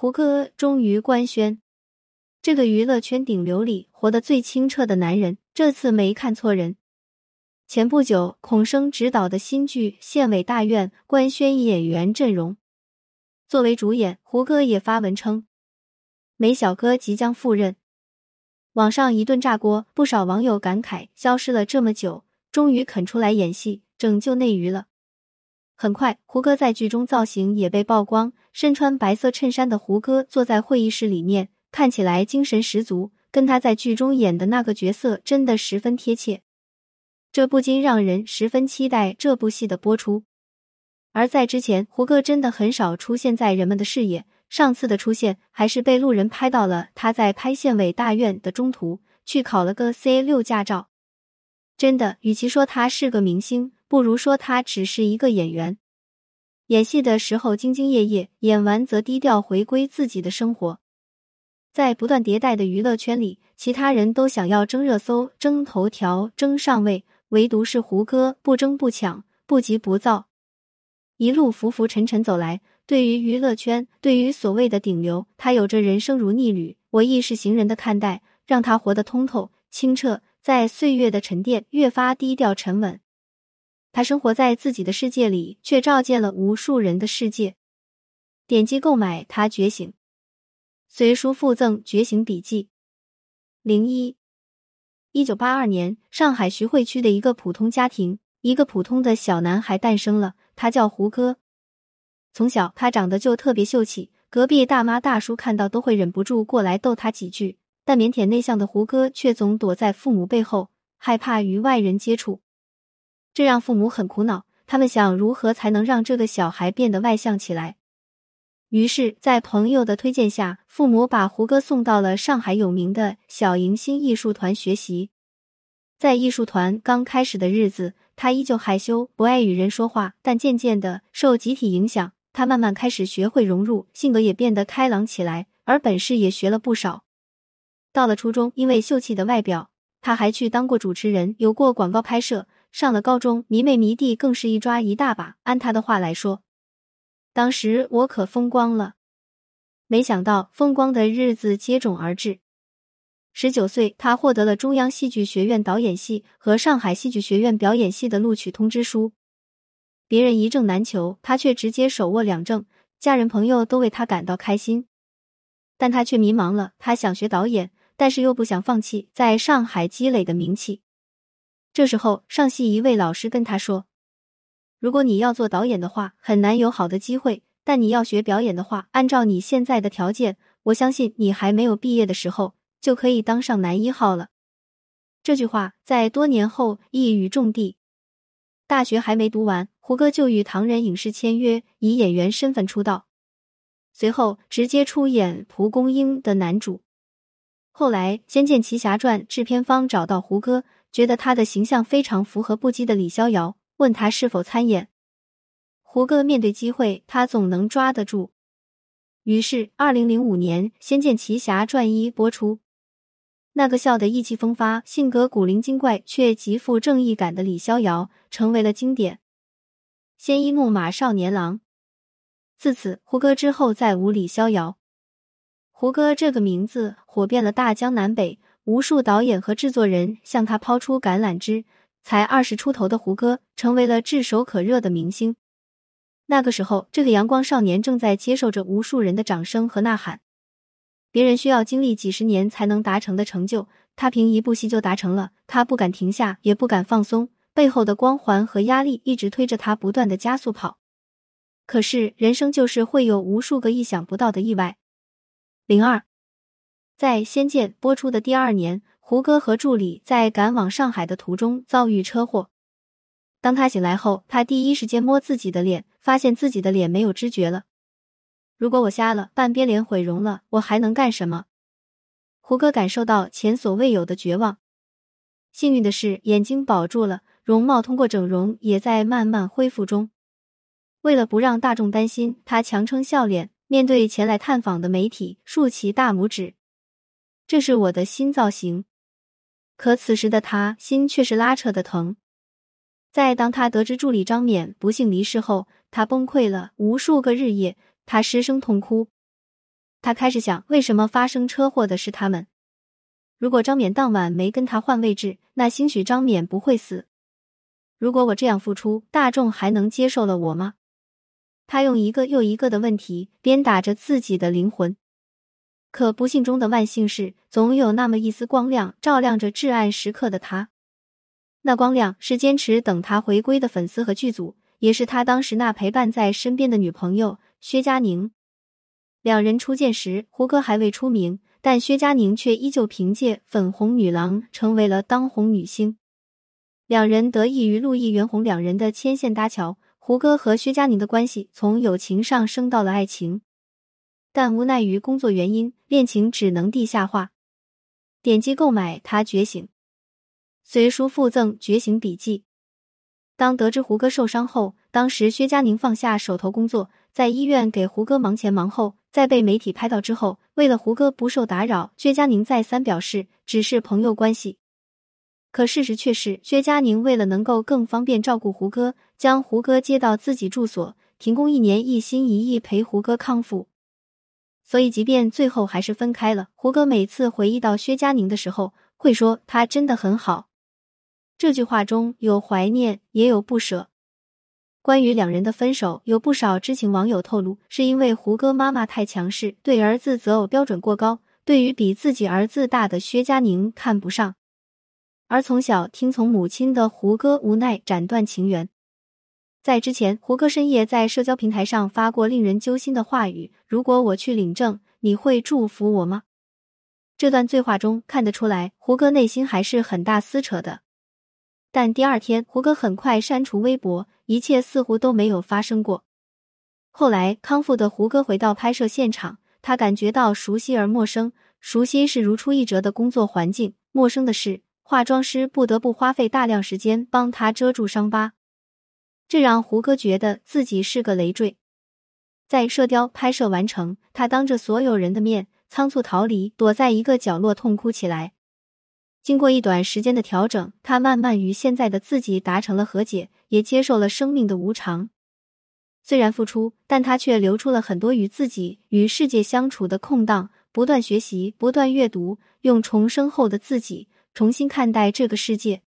胡歌终于官宣，这个娱乐圈顶流里活得最清澈的男人，这次没看错人。前不久，孔笙执导的新剧《县委大院》官宣演员阵容，作为主演，胡歌也发文称，梅小哥即将赴任。网上一顿炸锅，不少网友感慨：消失了这么久，终于肯出来演戏，拯救内娱了。很快，胡歌在剧中造型也被曝光，身穿白色衬衫的胡歌坐在会议室里面，看起来精神十足，跟他在剧中演的那个角色真的十分贴切。这不禁让人十分期待这部戏的播出。而在之前，胡歌真的很少出现在人们的视野。上次的出现还是被路人拍到了他在拍县委大院的中途去考了个 C 六驾照。真的，与其说他是个明星，不如说他只是一个演员。演戏的时候兢兢业业，演完则低调回归自己的生活。在不断迭代的娱乐圈里，其他人都想要争热搜、争头条、争上位，唯独是胡歌不争不抢，不急不躁，一路浮浮沉沉走来。对于娱乐圈，对于所谓的顶流，他有着人生如逆旅，我亦是行人的看待，让他活得通透清澈，在岁月的沉淀越发低调沉稳。他生活在自己的世界里，却照见了无数人的世界。点击购买《他觉醒》，随书附赠《觉醒笔记》。零一，一九八二年，上海徐汇区的一个普通家庭，一个普通的小男孩诞生了，他叫胡歌。从小，他长得就特别秀气，隔壁大妈大叔看到都会忍不住过来逗他几句。但腼腆内向的胡歌却总躲在父母背后，害怕与外人接触，这让父母很苦恼。他们想如何才能让这个小孩变得外向起来？于是，在朋友的推荐下，父母把胡歌送到了上海有名的小迎新艺术团学习。在艺术团刚开始的日子，他依旧害羞，不爱与人说话。但渐渐的，受集体影响。他慢慢开始学会融入，性格也变得开朗起来，而本事也学了不少。到了初中，因为秀气的外表，他还去当过主持人，有过广告拍摄。上了高中，迷妹迷弟更是一抓一大把。按他的话来说，当时我可风光了。没想到，风光的日子接踵而至。十九岁，他获得了中央戏剧学院导演系和上海戏剧学院表演系的录取通知书。别人一证难求，他却直接手握两证，家人朋友都为他感到开心，但他却迷茫了。他想学导演，但是又不想放弃在上海积累的名气。这时候，上戏一位老师跟他说：“如果你要做导演的话，很难有好的机会；但你要学表演的话，按照你现在的条件，我相信你还没有毕业的时候就可以当上男一号了。”这句话在多年后一语中的。大学还没读完，胡歌就与唐人影视签约，以演员身份出道，随后直接出演蒲公英的男主。后来《仙剑奇侠传》制片方找到胡歌，觉得他的形象非常符合不羁的李逍遥，问他是否参演。胡歌面对机会，他总能抓得住。于是，二零零五年《仙剑奇侠传》一播出。那个笑得意气风发、性格古灵精怪却极富正义感的李逍遥，成为了经典。鲜衣怒马少年郎，自此胡歌之后再无李逍遥。胡歌这个名字火遍了大江南北，无数导演和制作人向他抛出橄榄枝。才二十出头的胡歌成为了炙手可热的明星。那个时候，这个阳光少年正在接受着无数人的掌声和呐喊。别人需要经历几十年才能达成的成就，他凭一部戏就达成了。他不敢停下，也不敢放松，背后的光环和压力一直推着他不断的加速跑。可是人生就是会有无数个意想不到的意外。零二，在《仙剑》播出的第二年，胡歌和助理在赶往上海的途中遭遇车祸。当他醒来后，他第一时间摸自己的脸，发现自己的脸没有知觉了。如果我瞎了，半边脸毁容了，我还能干什么？胡歌感受到前所未有的绝望。幸运的是，眼睛保住了，容貌通过整容也在慢慢恢复中。为了不让大众担心，他强撑笑脸，面对前来探访的媒体，竖起大拇指：“这是我的新造型。”可此时的他心却是拉扯的疼。在当他得知助理张冕不幸离世后，他崩溃了无数个日夜。他失声痛哭。他开始想，为什么发生车祸的是他们？如果张冕当晚没跟他换位置，那兴许张冕不会死。如果我这样付出，大众还能接受了我吗？他用一个又一个的问题鞭打着自己的灵魂。可不幸中的万幸是，总有那么一丝光亮照亮着至暗时刻的他。那光亮是坚持等他回归的粉丝和剧组，也是他当时那陪伴在身边的女朋友薛佳凝。两人初见时，胡歌还未出名，但薛佳凝却依旧凭借《粉红女郎》成为了当红女星。两人得益于陆毅、袁弘两人的牵线搭桥，胡歌和薛佳凝的关系从友情上升到了爱情。但无奈于工作原因，恋情只能地下化。点击购买《他觉醒》，随书附赠《觉醒笔记》。当得知胡歌受伤后，当时薛佳凝放下手头工作，在医院给胡歌忙前忙后。在被媒体拍到之后，为了胡歌不受打扰，薛佳凝再三表示只是朋友关系。可事实却是，薛佳凝为了能够更方便照顾胡歌，将胡歌接到自己住所，停工一年，一心一意陪胡歌康复。所以，即便最后还是分开了，胡歌每次回忆到薛佳凝的时候，会说她真的很好。这句话中有怀念，也有不舍。关于两人的分手，有不少知情网友透露，是因为胡歌妈妈太强势，对儿子择偶标准过高，对于比自己儿子大的薛佳凝看不上。而从小听从母亲的胡歌无奈斩断情缘。在之前，胡歌深夜在社交平台上发过令人揪心的话语：“如果我去领证，你会祝福我吗？”这段对话中看得出来，胡歌内心还是很大撕扯的。但第二天，胡歌很快删除微博。一切似乎都没有发生过。后来康复的胡歌回到拍摄现场，他感觉到熟悉而陌生。熟悉是如出一辙的工作环境，陌生的是化妆师不得不花费大量时间帮他遮住伤疤，这让胡歌觉得自己是个累赘。在《射雕》拍摄完成，他当着所有人的面仓促逃离，躲在一个角落痛哭起来。经过一段时间的调整，他慢慢与现在的自己达成了和解，也接受了生命的无常。虽然付出，但他却留出了很多与自己与世界相处的空档，不断学习，不断阅读，用重生后的自己重新看待这个世界。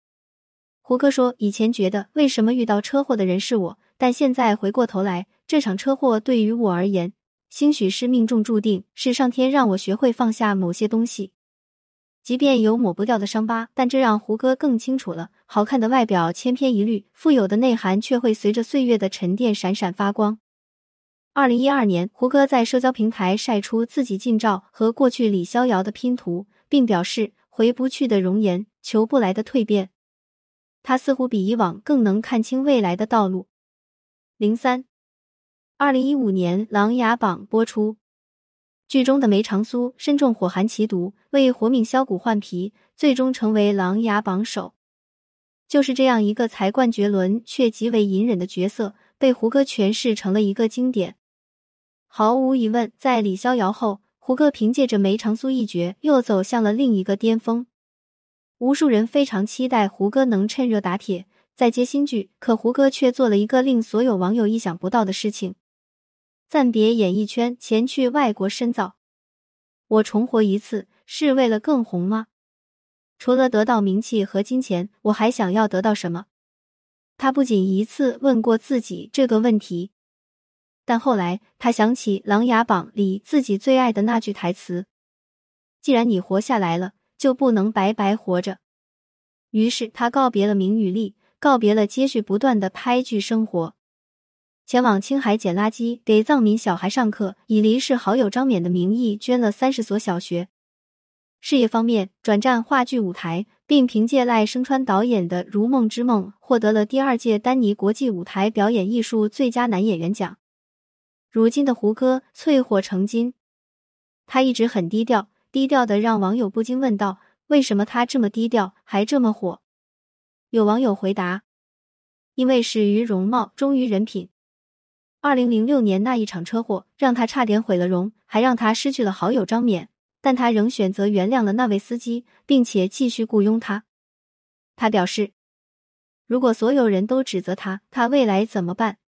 胡歌说：“以前觉得为什么遇到车祸的人是我，但现在回过头来，这场车祸对于我而言，兴许是命中注定，是上天让我学会放下某些东西。”即便有抹不掉的伤疤，但这让胡歌更清楚了：好看的外表千篇一律，富有的内涵却会随着岁月的沉淀闪闪发光。二零一二年，胡歌在社交平台晒出自己近照和过去李逍遥的拼图，并表示回不去的容颜，求不来的蜕变。他似乎比以往更能看清未来的道路。零三，二零一五年《琅琊榜》播出。剧中的梅长苏身中火寒奇毒，为活命削骨换皮，最终成为琅琊榜首。就是这样一个才冠绝伦却极为隐忍的角色，被胡歌诠释成了一个经典。毫无疑问，在李逍遥后，胡歌凭借着梅长苏一角又走向了另一个巅峰。无数人非常期待胡歌能趁热打铁，再接新剧，可胡歌却做了一个令所有网友意想不到的事情。暂别演艺圈，前去外国深造。我重活一次，是为了更红吗？除了得到名气和金钱，我还想要得到什么？他不仅一次问过自己这个问题，但后来他想起《琅琊榜》里自己最爱的那句台词：“既然你活下来了，就不能白白活着。”于是他告别了名与利，告别了接续不断的拍剧生活。前往青海捡垃圾，给藏民小孩上课，以离世好友张冕的名义捐了三十所小学。事业方面，转战话剧舞台，并凭借赖声川导演的《如梦之梦》获得了第二届丹尼国际舞台表演艺术最佳男演员奖。如今的胡歌淬火成金，他一直很低调，低调的让网友不禁问道：为什么他这么低调还这么火？有网友回答：因为始于容貌，忠于人品。二零零六年那一场车祸让他差点毁了容，还让他失去了好友张冕，但他仍选择原谅了那位司机，并且继续雇佣他。他表示，如果所有人都指责他，他未来怎么办？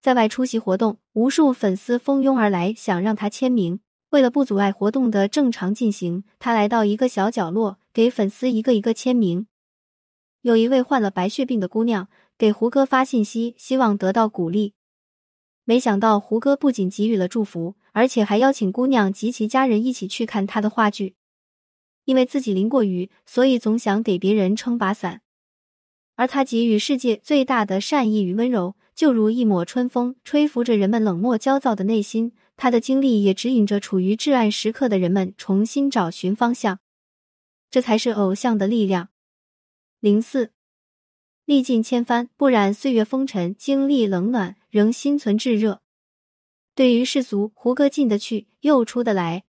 在外出席活动，无数粉丝蜂拥而来，想让他签名。为了不阻碍活动的正常进行，他来到一个小角落，给粉丝一个一个签名。有一位患了白血病的姑娘给胡歌发信息，希望得到鼓励。没想到胡歌不仅给予了祝福，而且还邀请姑娘及其家人一起去看他的话剧。因为自己淋过雨，所以总想给别人撑把伞。而他给予世界最大的善意与温柔，就如一抹春风，吹拂着人们冷漠焦躁的内心。他的经历也指引着处于至暗时刻的人们重新找寻方向。这才是偶像的力量。零四，历尽千帆，不染岁月风尘；经历冷暖，仍心存炙热。对于世俗，胡歌进得去，又出得来，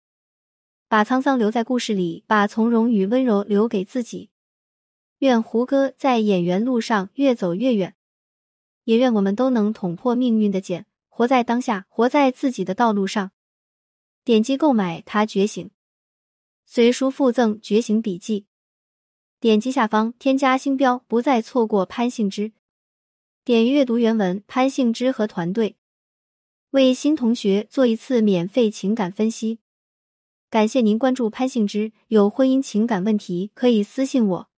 把沧桑留在故事里，把从容与温柔留给自己。愿胡歌在演员路上越走越远，也愿我们都能捅破命运的茧，活在当下，活在自己的道路上。点击购买《他觉醒》，随书附赠《觉醒笔记》。点击下方添加星标，不再错过潘幸之。点阅读原文，潘幸之和团队为新同学做一次免费情感分析。感谢您关注潘幸之，有婚姻情感问题可以私信我。